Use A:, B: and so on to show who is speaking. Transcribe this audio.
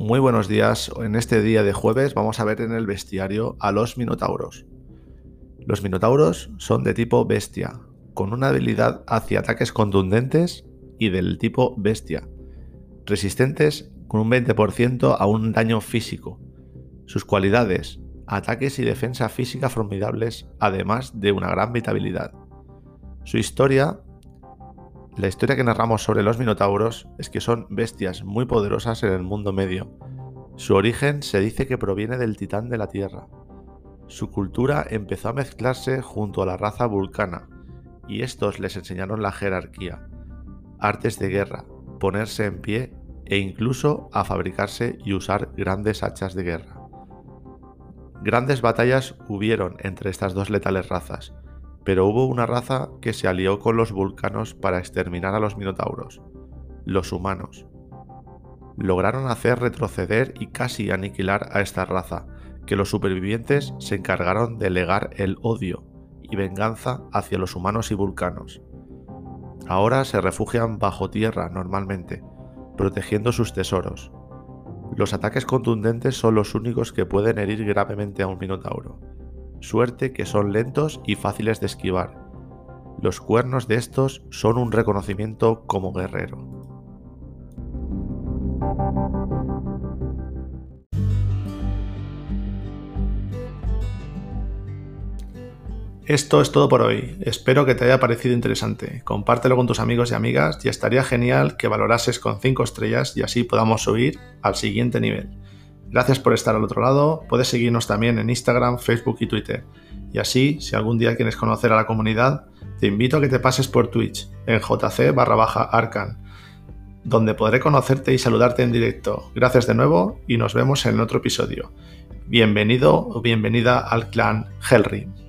A: Muy buenos días. En este día de jueves vamos a ver en el bestiario a los minotauros. Los minotauros son de tipo bestia, con una habilidad hacia ataques contundentes y del tipo bestia, resistentes con un 20% a un daño físico. Sus cualidades, ataques y defensa física formidables, además de una gran vitabilidad. Su historia la historia que narramos sobre los minotauros es que son bestias muy poderosas en el mundo medio. Su origen se dice que proviene del titán de la Tierra. Su cultura empezó a mezclarse junto a la raza vulcana, y estos les enseñaron la jerarquía, artes de guerra, ponerse en pie e incluso a fabricarse y usar grandes hachas de guerra. Grandes batallas hubieron entre estas dos letales razas, pero hubo una raza que se alió con los vulcanos para exterminar a los minotauros, los humanos. Lograron hacer retroceder y casi aniquilar a esta raza, que los supervivientes se encargaron de legar el odio y venganza hacia los humanos y vulcanos. Ahora se refugian bajo tierra normalmente, protegiendo sus tesoros. Los ataques contundentes son los únicos que pueden herir gravemente a un minotauro suerte que son lentos y fáciles de esquivar. Los cuernos de estos son un reconocimiento como guerrero. Esto es todo por hoy. Espero que te haya parecido interesante. Compártelo con tus amigos y amigas y estaría genial que valorases con 5 estrellas y así podamos subir al siguiente nivel. Gracias por estar al otro lado. Puedes seguirnos también en Instagram, Facebook y Twitter. Y así, si algún día quieres conocer a la comunidad, te invito a que te pases por Twitch en jc barra baja arcan, donde podré conocerte y saludarte en directo. Gracias de nuevo y nos vemos en otro episodio. Bienvenido o bienvenida al clan Hellrim.